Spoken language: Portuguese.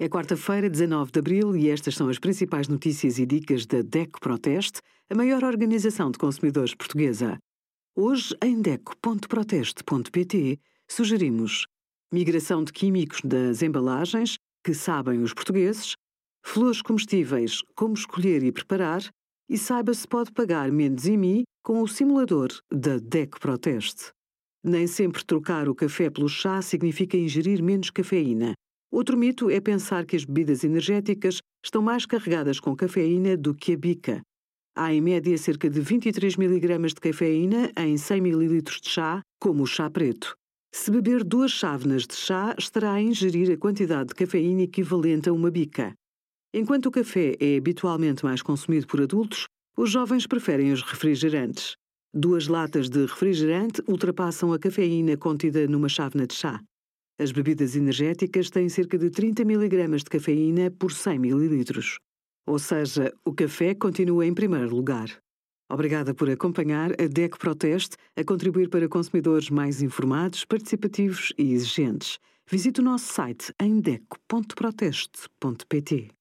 É quarta-feira, 19 de abril, e estas são as principais notícias e dicas da DECO Proteste, a maior organização de consumidores portuguesa. Hoje, em DECO.proteste.pt, sugerimos migração de químicos das embalagens, que sabem os portugueses, flores comestíveis, como escolher e preparar, e saiba se pode pagar menos IMI com o simulador da DECO Proteste. Nem sempre trocar o café pelo chá significa ingerir menos cafeína. Outro mito é pensar que as bebidas energéticas estão mais carregadas com cafeína do que a bica. Há em média cerca de 23 mg de cafeína em 100 ml de chá, como o chá preto. Se beber duas chávenas de chá, estará a ingerir a quantidade de cafeína equivalente a uma bica. Enquanto o café é habitualmente mais consumido por adultos, os jovens preferem os refrigerantes. Duas latas de refrigerante ultrapassam a cafeína contida numa chávena de chá. As bebidas energéticas têm cerca de 30 mg de cafeína por 100 ml. Ou seja, o café continua em primeiro lugar. Obrigada por acompanhar a DEC Proteste a contribuir para consumidores mais informados, participativos e exigentes. Visite o nosso site em deco.proteste.pt.